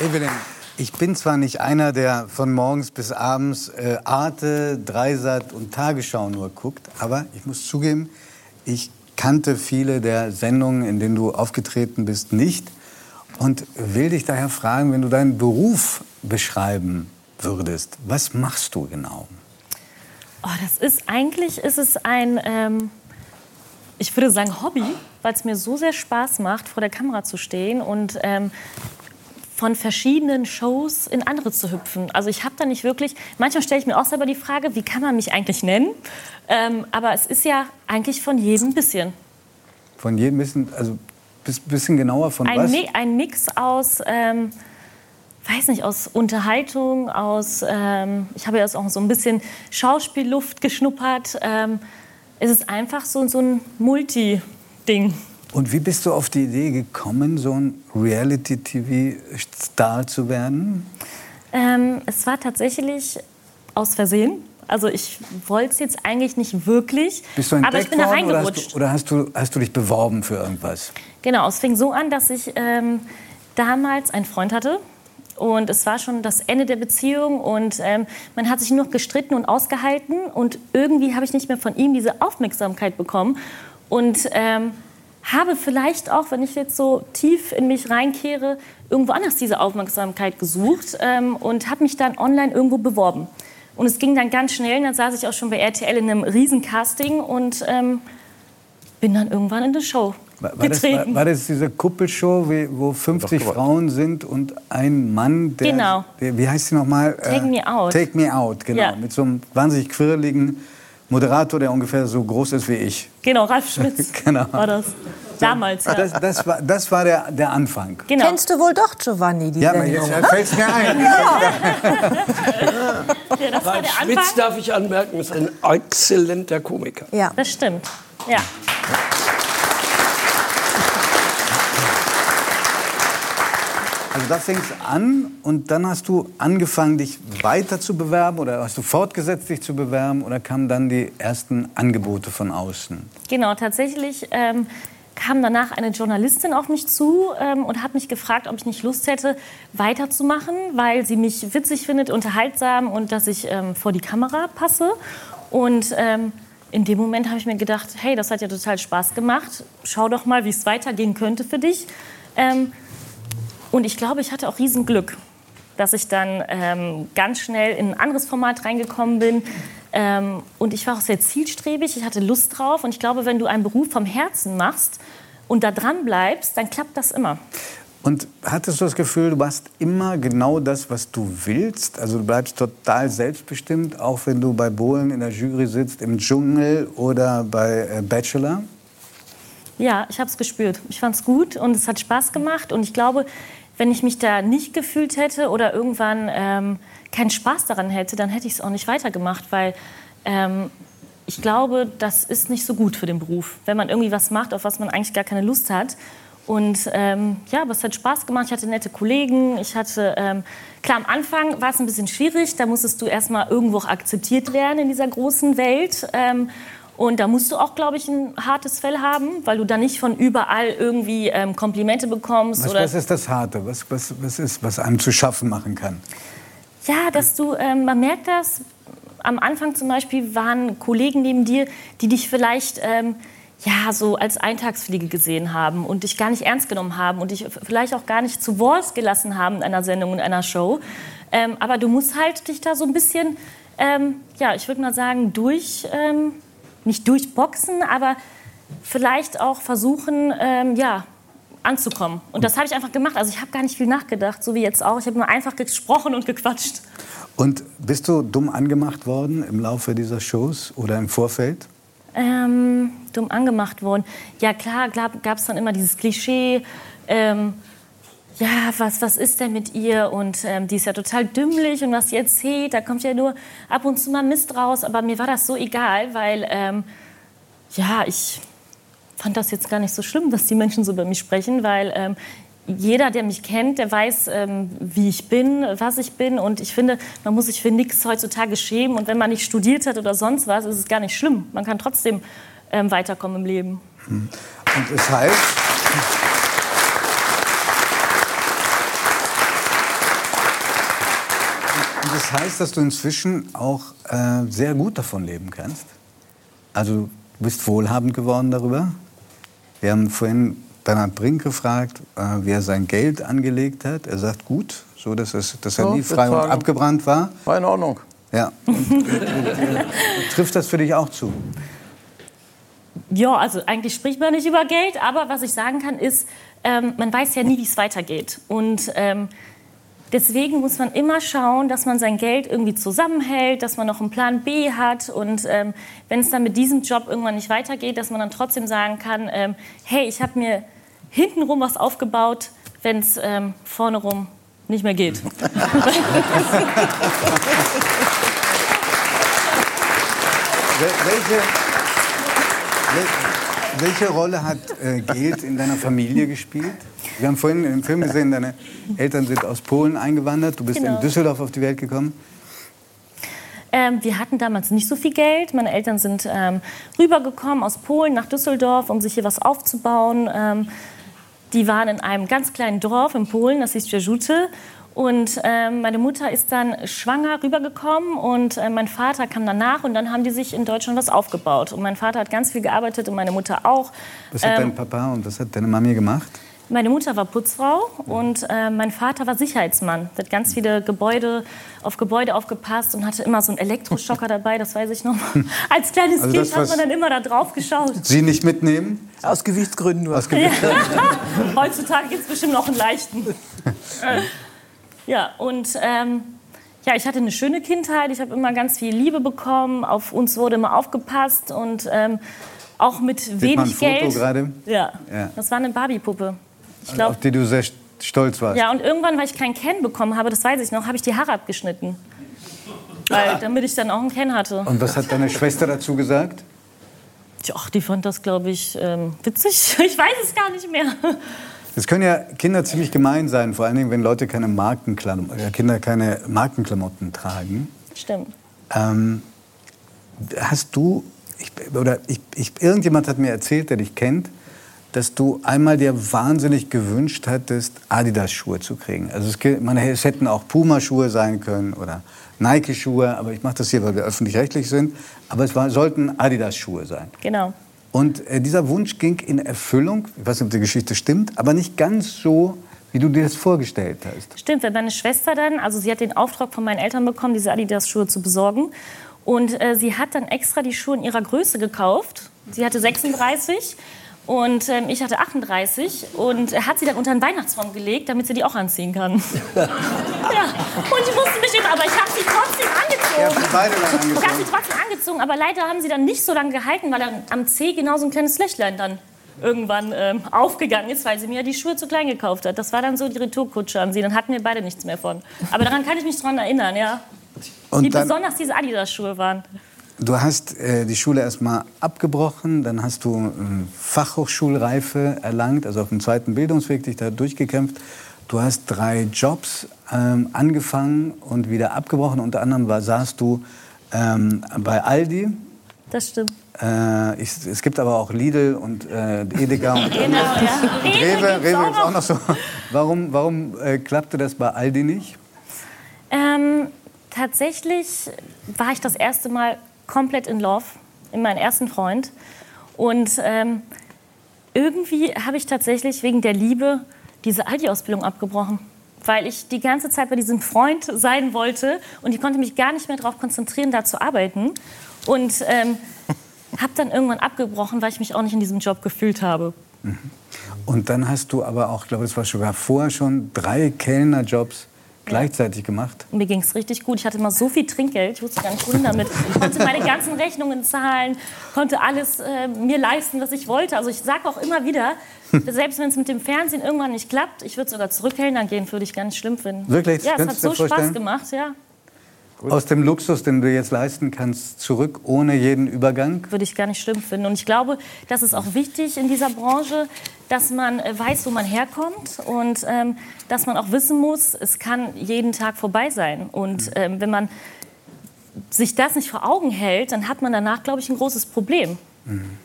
Evelyn, ich bin zwar nicht einer, der von morgens bis abends äh, Arte, Dreisat und Tagesschau nur guckt, aber ich muss zugeben, ich kannte viele der Sendungen, in denen du aufgetreten bist, nicht und will dich daher fragen, wenn du deinen Beruf beschreiben würdest, was machst du genau? Oh, das ist eigentlich ist es ein, ähm, ich würde sagen Hobby, weil es mir so sehr Spaß macht, vor der Kamera zu stehen und ähm, von verschiedenen Shows in andere zu hüpfen. Also ich habe da nicht wirklich, manchmal stelle ich mir auch selber die Frage, wie kann man mich eigentlich nennen? Ähm, aber es ist ja eigentlich von jedem ein bisschen. Von jedem bisschen, also ein bisschen genauer von ein was? Mi ein Mix aus, ähm, weiß nicht, aus Unterhaltung, aus, ähm, ich habe ja auch so ein bisschen Schauspielluft geschnuppert. Ähm, es ist einfach so, so ein Multi-Ding. Und wie bist du auf die Idee gekommen, so ein Reality-TV-Star zu werden? Ähm, es war tatsächlich aus Versehen. Also ich wollte es jetzt eigentlich nicht wirklich, Bist du aber ich bin da worden oder, reingerutscht. hast du, oder hast, du, hast du dich beworben für irgendwas? Genau, es fing so an, dass ich ähm, damals einen Freund hatte. Und es war schon das Ende der Beziehung und ähm, man hat sich nur noch gestritten und ausgehalten. Und irgendwie habe ich nicht mehr von ihm diese Aufmerksamkeit bekommen. Und ähm, habe vielleicht auch, wenn ich jetzt so tief in mich reinkehre, irgendwo anders diese Aufmerksamkeit gesucht ähm, und habe mich dann online irgendwo beworben. Und es ging dann ganz schnell, dann saß ich auch schon bei RTL in einem Riesencasting und ähm, bin dann irgendwann in eine Show War, war, das, war, getreten. war das diese Kuppelshow, wie, wo 50 Frauen sind und ein Mann, der, Genau. der wie heißt sie nochmal? Take Me Out. Take Me Out, genau. Ja. Mit so einem wahnsinnig quirligen Moderator, der ungefähr so groß ist wie ich. Genau, Ralf Schmitz Genau. war das. Damals, ja. Das, das war, das war der, der Anfang. genau. Kennst du wohl doch Giovanni, die Ja, aber jetzt fällt es mir ein. Ja, das war Ralf der Schmitz, Anfang. darf ich anmerken, ist ein exzellenter Komiker. Ja. Das stimmt. Ja. Also da fing es an und dann hast du angefangen, dich weiter zu bewerben oder hast du fortgesetzt, dich zu bewerben oder kamen dann die ersten Angebote von außen? Genau, tatsächlich ähm, kam danach eine Journalistin auf mich zu ähm, und hat mich gefragt, ob ich nicht Lust hätte, weiterzumachen, weil sie mich witzig findet, unterhaltsam und dass ich ähm, vor die Kamera passe. Und ähm, in dem Moment habe ich mir gedacht, hey, das hat ja total Spaß gemacht. Schau doch mal, wie es weitergehen könnte für dich. Und ich glaube, ich hatte auch Riesenglück, dass ich dann ähm, ganz schnell in ein anderes Format reingekommen bin. Ähm, und ich war auch sehr zielstrebig, ich hatte Lust drauf. Und ich glaube, wenn du einen Beruf vom Herzen machst und da dran bleibst, dann klappt das immer. Und hattest du das Gefühl, du machst immer genau das, was du willst? Also du bleibst total selbstbestimmt, auch wenn du bei Bohlen in der Jury sitzt, im Dschungel oder bei äh, Bachelor? Ja, ich habe es gespürt. Ich fand es gut und es hat Spaß gemacht. Und ich glaube, wenn ich mich da nicht gefühlt hätte oder irgendwann ähm, keinen Spaß daran hätte, dann hätte ich es auch nicht weitergemacht, weil ähm, ich glaube, das ist nicht so gut für den Beruf, wenn man irgendwie was macht, auf was man eigentlich gar keine Lust hat. Und ähm, ja, aber es hat Spaß gemacht. Ich hatte nette Kollegen. Ich hatte ähm, klar am Anfang war es ein bisschen schwierig. Da musstest du erstmal irgendwo auch akzeptiert werden in dieser großen Welt. Ähm, und da musst du auch, glaube ich, ein hartes Fell haben, weil du dann nicht von überall irgendwie ähm, Komplimente bekommst. Was, was ist das Harte? Was, was, was ist, was einem zu schaffen machen kann? Ja, dass du, ähm, man merkt das, am Anfang zum Beispiel waren Kollegen neben dir, die dich vielleicht ähm, ja, so als Eintagsfliege gesehen haben und dich gar nicht ernst genommen haben und dich vielleicht auch gar nicht zu Wort gelassen haben in einer Sendung, in einer Show. Ähm, aber du musst halt dich da so ein bisschen, ähm, ja, ich würde mal sagen, durch, ähm, nicht durchboxen, aber vielleicht auch versuchen, ähm, ja, anzukommen. Und das habe ich einfach gemacht. Also ich habe gar nicht viel nachgedacht, so wie jetzt auch. Ich habe nur einfach gesprochen und gequatscht. Und bist du dumm angemacht worden im Laufe dieser Shows oder im Vorfeld? Ähm, dumm angemacht worden. Ja klar, gab es dann immer dieses Klischee. Ähm, ja, was, was ist denn mit ihr? Und ähm, die ist ja total dümmlich und was sie erzählt, da kommt ja nur ab und zu mal Mist raus. Aber mir war das so egal, weil ähm, ja, ich fand das jetzt gar nicht so schlimm, dass die Menschen so über mich sprechen, weil ähm, jeder, der mich kennt, der weiß, ähm, wie ich bin, was ich bin. Und ich finde, man muss sich für nichts heutzutage schämen. Und wenn man nicht studiert hat oder sonst was, ist es gar nicht schlimm. Man kann trotzdem ähm, weiterkommen im Leben. Und es heißt, Das heißt, dass du inzwischen auch äh, sehr gut davon leben kannst. Also du bist wohlhabend geworden darüber. Wir haben vorhin Bernhard Brink gefragt, äh, wie er sein Geld angelegt hat. Er sagt gut, so dass, es, dass er Ja, nie frei und bezahlen. abgebrannt war. War in Ordnung. Ja. Und, trifft das für dich auch zu? Ja, also eigentlich spricht man nicht über Geld, aber was ich sagen kann ist, ähm, man weiß ja nie, wie es weitergeht. Und ähm, deswegen muss man immer schauen, dass man sein Geld irgendwie zusammenhält, dass man noch einen Plan B hat. Und ähm, wenn es dann mit diesem Job irgendwann nicht weitergeht, dass man dann trotzdem sagen kann, ähm, hey, ich habe mir hintenrum was aufgebaut, wenn es ähm, vorne rum nicht mehr geht. Wel- Welche, wel- welche Rolle hat äh, Geld in deiner Familie gespielt? Wir haben vorhin im Film gesehen, deine Eltern sind aus Polen eingewandert. Du bist Genau. in Düsseldorf auf die Welt gekommen. Ähm, wir hatten damals nicht so viel Geld. Meine Eltern sind ähm, rübergekommen aus Polen nach Düsseldorf, um sich hier was aufzubauen. Ähm, die waren in einem ganz kleinen Dorf in Polen, das hieß Jerzute. Und ähm, meine Mutter ist dann schwanger rübergekommen und äh, mein Vater kam danach und dann haben die sich in Deutschland was aufgebaut. Und mein Vater hat ganz viel gearbeitet und meine Mutter auch. Was hat Ähm, dein Papa und was hat deine Mami gemacht? Meine Mutter war Putzfrau und äh, mein Vater war Sicherheitsmann. Der hat ganz viele Gebäude auf Gebäude aufgepasst und hatte immer so einen Elektroschocker dabei, das weiß ich noch. Als kleines Also Kind hat man dann immer da drauf geschaut. Sie nicht mitnehmen? Aus Gewichtsgründen nur. Aus Gewicht. Heutzutage gibt es bestimmt noch einen leichten. Äh, ja, und ähm, ja, ich hatte eine schöne Kindheit. Ich habe immer ganz viel Liebe bekommen. Auf uns wurde immer aufgepasst und ähm, auch mit Sieht wenig man ein Foto Geld. gerade, Ja. Ja. das war eine Barbie-Puppe. Ich glaube, auf die du sehr stolz warst? Ja, und irgendwann, weil ich keinen Ken bekommen habe, das weiß ich noch, habe ich die Haare abgeschnitten. Weil, damit ich dann auch einen Ken hatte. Und was hat deine Schwester dazu gesagt? Ach, die fand das, glaube ich, ähm, witzig. Ich weiß es gar nicht mehr. Es können ja Kinder ziemlich gemein sein, vor allen Dingen, wenn Leute keine Markenklamotten, äh, Kinder keine Markenklamotten tragen. Stimmt. Ähm, hast du, ich, oder ich, ich, irgendjemand hat mir erzählt, der dich kennt, dass du einmal dir wahnsinnig gewünscht hattest, Adidas-Schuhe zu kriegen. Also es, man, es hätten auch Puma-Schuhe sein können oder Nike-Schuhe, aber ich mache das hier, weil wir öffentlich-rechtlich sind. Aber es war, sollten Adidas-Schuhe sein. Genau. Und äh, dieser Wunsch ging in Erfüllung, ich weiß nicht, ob die Geschichte stimmt, aber nicht ganz so, wie du dir das vorgestellt hast. Stimmt, weil meine Schwester dann, also sie hat den Auftrag von meinen Eltern bekommen, diese Adidas-Schuhe zu besorgen. Und äh, sie hat dann extra die Schuhe in ihrer Größe gekauft. Sie hatte 36 und ähm, ich hatte 38. Und hat sie dann unter den Weihnachtsbaum gelegt, damit sie die auch anziehen kann. ja, und ich musste mich immer, aber ich habe sie trotzdem angezogen. beide dann Ich habe sie trotzdem angezogen, aber leider haben sie dann nicht so lange gehalten, weil dann am Zeh genau so ein kleines Löchlein dann irgendwann ähm, aufgegangen ist, weil sie mir die Schuhe zu klein gekauft hat. Das war dann so die Retourkutsche an sie. Dann hatten wir beide nichts mehr von. Aber daran kann ich mich dran erinnern, ja. Wie Und dann, besonders diese Adidas-Schuhe waren. Du hast äh, die Schule erstmal abgebrochen, dann hast du ähm, Fachhochschulreife erlangt, also auf dem zweiten Bildungsweg dich da durchgekämpft. Du hast drei Jobs ähm, angefangen und wieder abgebrochen. Unter anderem war, saßt du ähm, bei Aldi. Das stimmt. Äh, ich, es gibt aber auch Lidl und äh, Edeka und Genau, ja. Rewe. gibt's Rewe auch ist auch noch so. Warum, warum äh, klappte das bei Aldi nicht? Ähm, tatsächlich war ich das erste Mal komplett in Love in meinen ersten Freund. Und ähm, irgendwie habe ich tatsächlich wegen der Liebe diese Aldi-Ausbildung abgebrochen. Weil ich die ganze Zeit bei diesem Freund sein wollte und ich konnte mich gar nicht mehr darauf konzentrieren, da zu arbeiten. Und ähm, habe dann irgendwann abgebrochen, weil ich mich auch nicht in diesem Job gefühlt habe. Und dann hast du aber auch, ich glaube, das war sogar vorher schon, drei Kellnerjobs gleichzeitig gemacht. Mir ging es richtig gut. Ich hatte immer so viel Trinkgeld, ich wusste gar nicht, wohin damit. Ich konnte meine ganzen Rechnungen zahlen, konnte alles äh, mir leisten, was ich wollte. Also ich sage auch immer wieder, selbst wenn es mit dem Fernsehen irgendwann nicht klappt, ich würde sogar zurückhellnern gehen, würde ich gar nicht schlimm finden. Wirklich? Ja, es hat so vorstellen? Spaß gemacht, ja. Aus dem Luxus, den du jetzt leisten kannst, zurück ohne jeden Übergang. Würde ich gar nicht schlimm finden. Und ich glaube, das ist auch wichtig in dieser Branche, dass man äh, weiß, wo man herkommt und ähm, dass man auch wissen muss, es kann jeden Tag vorbei sein. Und ähm, wenn man sich das nicht vor Augen hält, dann hat man danach, glaube ich, ein großes Problem,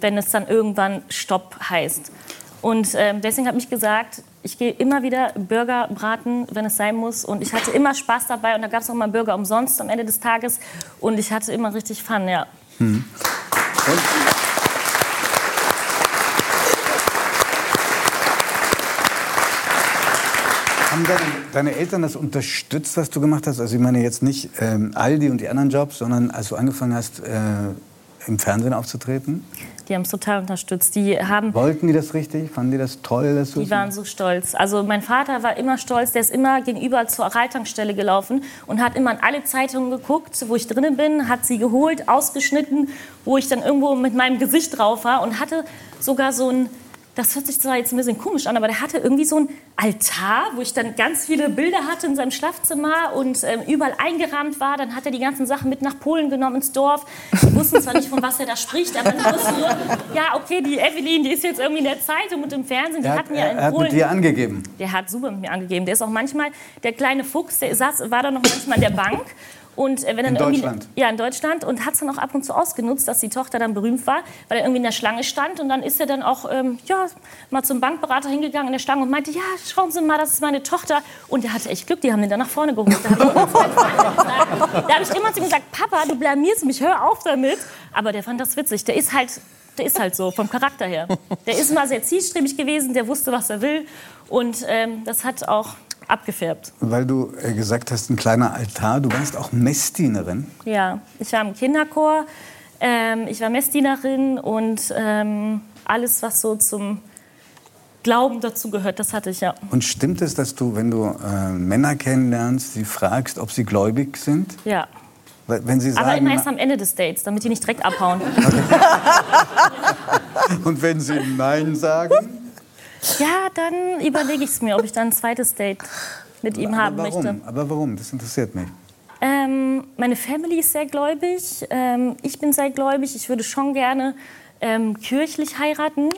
wenn es dann irgendwann Stopp heißt. Und ähm, deswegen habe ich gesagt, ich gehe immer wieder Burger braten, wenn es sein muss. Und ich hatte immer Spaß dabei. Und da gab es auch mal Burger umsonst am Ende des Tages. Und ich hatte immer richtig Fun, ja. Hm. Haben deine, deine, Eltern das unterstützt, was du gemacht hast? Also ich meine jetzt nicht ähm, Aldi und die anderen Jobs, sondern als du angefangen hast, äh, im Fernsehen aufzutreten? Die haben es total unterstützt. Die haben Wollten die das richtig? Fanden die das toll? Dass die waren so stolz. Also mein Vater war immer stolz. Der ist immer gegenüber zur Reittankstelle gelaufen und hat immer in alle Zeitungen geguckt, wo ich drinnen bin, hat sie geholt, ausgeschnitten, wo ich dann irgendwo mit meinem Gesicht drauf war und hatte sogar so ein das hört sich zwar jetzt ein bisschen komisch an, aber der hatte irgendwie so ein Altar, wo ich dann ganz viele Bilder hatte in seinem Schlafzimmer und ähm, überall eingerahmt war. Dann hat er die ganzen Sachen mit nach Polen genommen ins Dorf. Wir wussten zwar nicht, von was er da spricht, aber wir wussten nur, ja, okay, die Evelyn, die ist jetzt irgendwie in der Zeitung und im Fernsehen. Die er hat, ja in er hat Polen. mit dir angegeben. Der hat super mit mir angegeben. Der ist auch manchmal, der kleine Fuchs, der saß, war da noch manchmal in der Bank und äh, wenn dann in irgendwie, Deutschland? Ja, in Deutschland. Und hat es dann auch ab und zu ausgenutzt, dass die Tochter dann berühmt war, weil er irgendwie in der Schlange stand. Und dann ist er dann auch ähm, ja, mal zum Bankberater hingegangen in der Schlange und meinte, ja, schauen Sie mal, das ist meine Tochter. Und der hatte echt Glück, die haben den dann nach vorne geholt. Da habe ich, immer zu ihm gesagt, Papa, du blamierst mich, hör auf damit. Aber der fand das witzig. Der ist halt der ist halt so vom Charakter her. Der ist immer sehr zielstrebig gewesen, der wusste, was er will. Und ähm, das hat auch abgefärbt. Weil du äh, gesagt hast, ein kleiner Altar. Du warst auch Messdienerin. Ja, ich war im Kinderchor. Ähm, ich war Messdienerin und ähm, alles, was so zum Glauben dazu gehört, das hatte ich ja. Und stimmt es, dass du, wenn du äh, Männer kennenlernst, sie fragst, ob sie gläubig sind? Ja. Wenn sie sagen, Aber immer erst am Ende des Dates, damit die nicht direkt abhauen. Und wenn sie Nein sagen? Ja, dann überlege ich es mir, ob ich dann ein zweites Date mit ihm Aber haben warum? möchte. Aber warum? Das interessiert mich. Ähm, meine Family ist sehr gläubig. Ähm, ich bin sehr gläubig. Ich würde schon gerne ähm, kirchlich heiraten.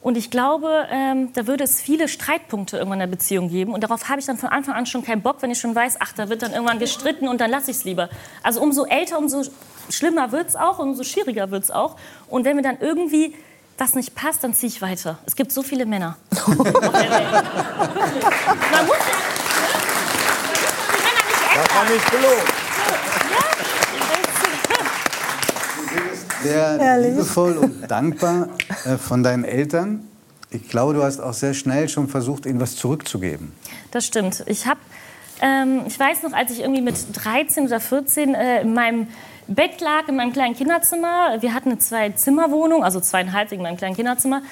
Und ich glaube, ähm, da würde es viele Streitpunkte irgendwann in der Beziehung geben. Und darauf habe ich dann von Anfang an schon keinen Bock, wenn ich schon weiß, ach, da wird dann irgendwann gestritten und dann lasse ich es lieber. Also umso älter, umso schlimmer wird es auch, umso schwieriger wird es auch. Und wenn wir dann irgendwie was nicht passt, dann ziehe ich weiter. Es gibt so viele Männer. auf der Welt. Man muss ja, die Männer nicht ändern. Das war nicht gelogen. Sehr liebevoll und dankbar äh, von deinen Eltern. Ich glaube, du hast auch sehr schnell schon versucht, ihnen was zurückzugeben. Das stimmt. Ich habe, ähm, ich weiß noch, als ich irgendwie mit 13 oder 14 äh, in meinem Bett lag, in meinem kleinen Kinderzimmer. Wir hatten eine Zwei-Zimmer-Wohnung, also zweieinhalb wegen meinem kleinen Kinderzimmer.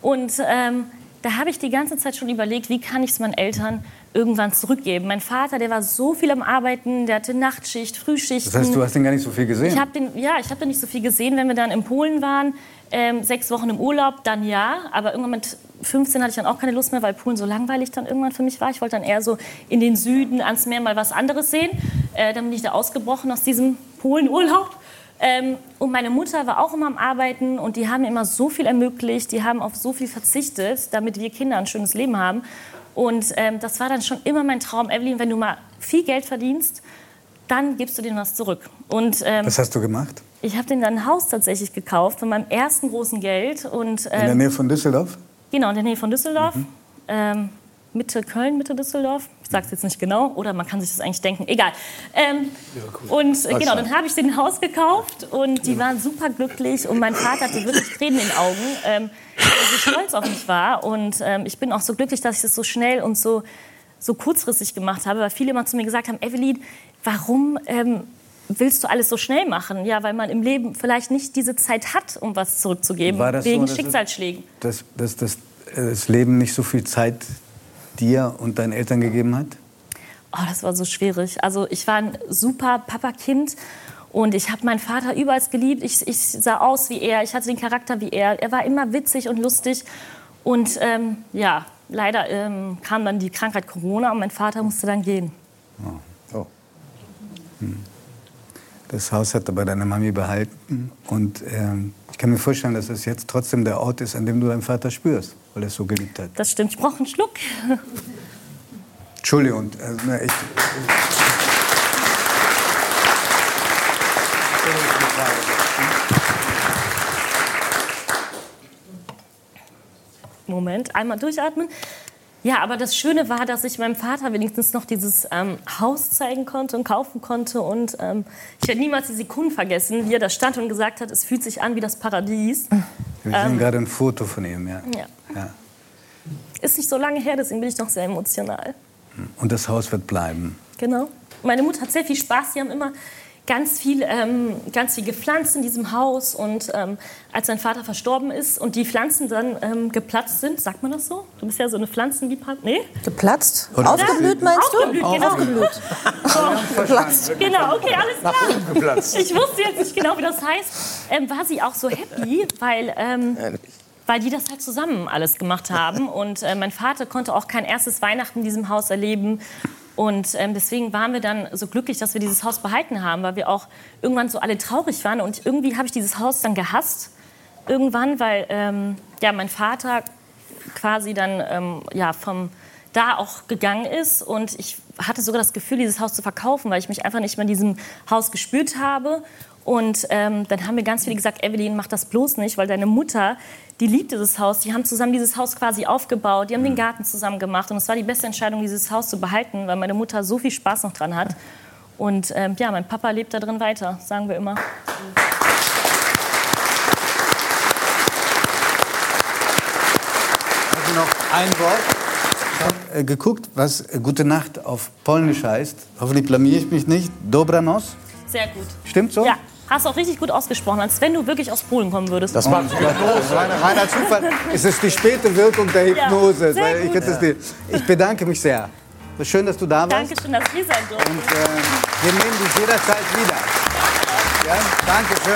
Und ähm, da habe ich die ganze Zeit schon überlegt, wie kann ich es meinen Eltern irgendwann zurückgeben. Mein Vater, der war so viel am Arbeiten, der hatte Nachtschicht, Frühschicht. Das heißt, du hast den gar nicht so viel gesehen? Ich habe den, ja, ich habe den nicht so viel gesehen, wenn wir dann in Polen waren. Ähm, sechs Wochen im Urlaub, dann ja. Aber irgendwann mit 15 hatte ich dann auch keine Lust mehr, weil Polen so langweilig dann irgendwann für mich war. Ich wollte dann eher so in den Süden ans Meer mal was anderes sehen. Äh, dann bin ich da ausgebrochen aus diesem Polenurlaub. Ähm, und meine Mutter war auch immer am Arbeiten und die haben mir immer so viel ermöglicht, die haben auf so viel verzichtet, damit wir Kinder ein schönes Leben haben. Und ähm, das war dann schon immer mein Traum, Evelyn, wenn du mal viel Geld verdienst, dann gibst du denen was zurück. Und ähm, Was hast du gemacht? ich habe denen dann ein Haus tatsächlich gekauft von meinem ersten großen Geld. Und, In der ähm, Nähe von Düsseldorf? Genau, in der Nähe von Düsseldorf. Ähm, Mitte Köln, Mitte Düsseldorf. Ich sage es jetzt nicht genau, oder man kann sich das eigentlich denken. Egal. Ähm, Und äh, genau, dann habe ich ein Haus gekauft und die waren super glücklich. Und mein Vater hatte wirklich Tränen in den Augen, ähm, weil er so stolz auf mich war. Und ähm, ich bin auch so glücklich, dass ich das so schnell und so, so kurzfristig gemacht habe, weil viele immer zu mir gesagt haben, Evelyn, warum ähm, willst du alles so schnell machen? Ja, weil man im Leben vielleicht nicht diese Zeit hat, um was zurückzugeben, das so, wegen es- Schicksalsschlägen. Dass, dass, dass äh, das Leben nicht so viel Zeit dir und deinen Eltern gegeben hat? Oh, das war so schwierig. Also ich war ein super Papa-Kind und ich habe meinen Vater überall geliebt. Ich, ich sah aus wie er, ich hatte den Charakter wie er. Er war immer witzig und lustig. Und ähm, ja, leider ähm, kam dann die Krankheit Corona und mein Vater musste dann gehen. Oh. Hm. Das Haus hat aber deine Mami behalten. Und ähm, ich kann mir vorstellen, dass es jetzt trotzdem der Ort ist, an dem du deinen Vater spürst, weil er es so geliebt hat. Das stimmt. Ich brauche einen Schluck. Entschuldigung. Äh, na, echt. Moment, einmal durchatmen. Ja, aber das Schöne war, dass ich meinem Vater wenigstens noch dieses ähm, Haus zeigen konnte und kaufen konnte. Und ähm, ich werde niemals die Sekunden vergessen, wie er da stand und gesagt hat, es fühlt sich an wie das Paradies. Wir sehen gerade ein Foto von ihm, ja. Ja. Ja. Ist nicht so lange her, deswegen bin ich noch sehr emotional. Und das Haus wird bleiben. Genau. Meine Mutter hat sehr viel Spaß. Sie haben immer ganz viel, ähm, ganz viel gepflanzt in diesem Haus. Und ähm, als sein Vater verstorben ist und die Pflanzen dann ähm, geplatzt sind, sagt man das so? Du bist ja so eine Pflanzenliebhaber. Nee? Geplatzt? Oder- Aufgeblüht meinst du? Aufgeblüht, genau. Aufgeblüht. Geplatzt. Genau, okay, alles klar. Ich wusste jetzt nicht genau, wie das heißt. Ähm, war sie auch so happy, weil, ähm, weil die das halt zusammen alles gemacht haben. Und äh, mein Vater konnte auch kein erstes Weihnachten in diesem Haus erleben. Und ähm, deswegen waren wir dann so glücklich, dass wir dieses Haus behalten haben, weil wir auch irgendwann so alle traurig waren. Und irgendwie habe ich dieses Haus dann gehasst. Irgendwann, weil ähm, ja, mein Vater quasi dann ähm, ja, vom da auch gegangen ist. Und ich hatte sogar das Gefühl, dieses Haus zu verkaufen, weil ich mich einfach nicht mehr in diesem Haus gespürt habe. Und ähm, dann haben mir ganz viele gesagt, Evelyn, mach das bloß nicht, weil deine Mutter, die liebt dieses Haus. Die haben zusammen dieses Haus quasi aufgebaut, die haben den Garten zusammen gemacht. Und es war die beste Entscheidung, dieses Haus zu behalten, weil meine Mutter so viel Spaß noch dran hat. Und ähm, ja, mein Papa lebt da drin weiter, sagen wir immer. Also noch ein Wort. Ich habe äh, geguckt, was äh, Gute Nacht auf Polnisch heißt. Hoffentlich blamier ich mich nicht. Dobranoc. Sehr gut. Stimmt so? Ja, hast du auch richtig gut ausgesprochen, als wenn du wirklich aus Polen kommen würdest. Das macht Reiner, reiner Zufall. Es ist die späte Wirkung der Hypnose. weil ich, die, ich bedanke mich sehr. Schön, dass du da warst. Dankeschön, dass wir sein durften. Und äh, wir nehmen dich jederzeit wieder. Ja, danke schön.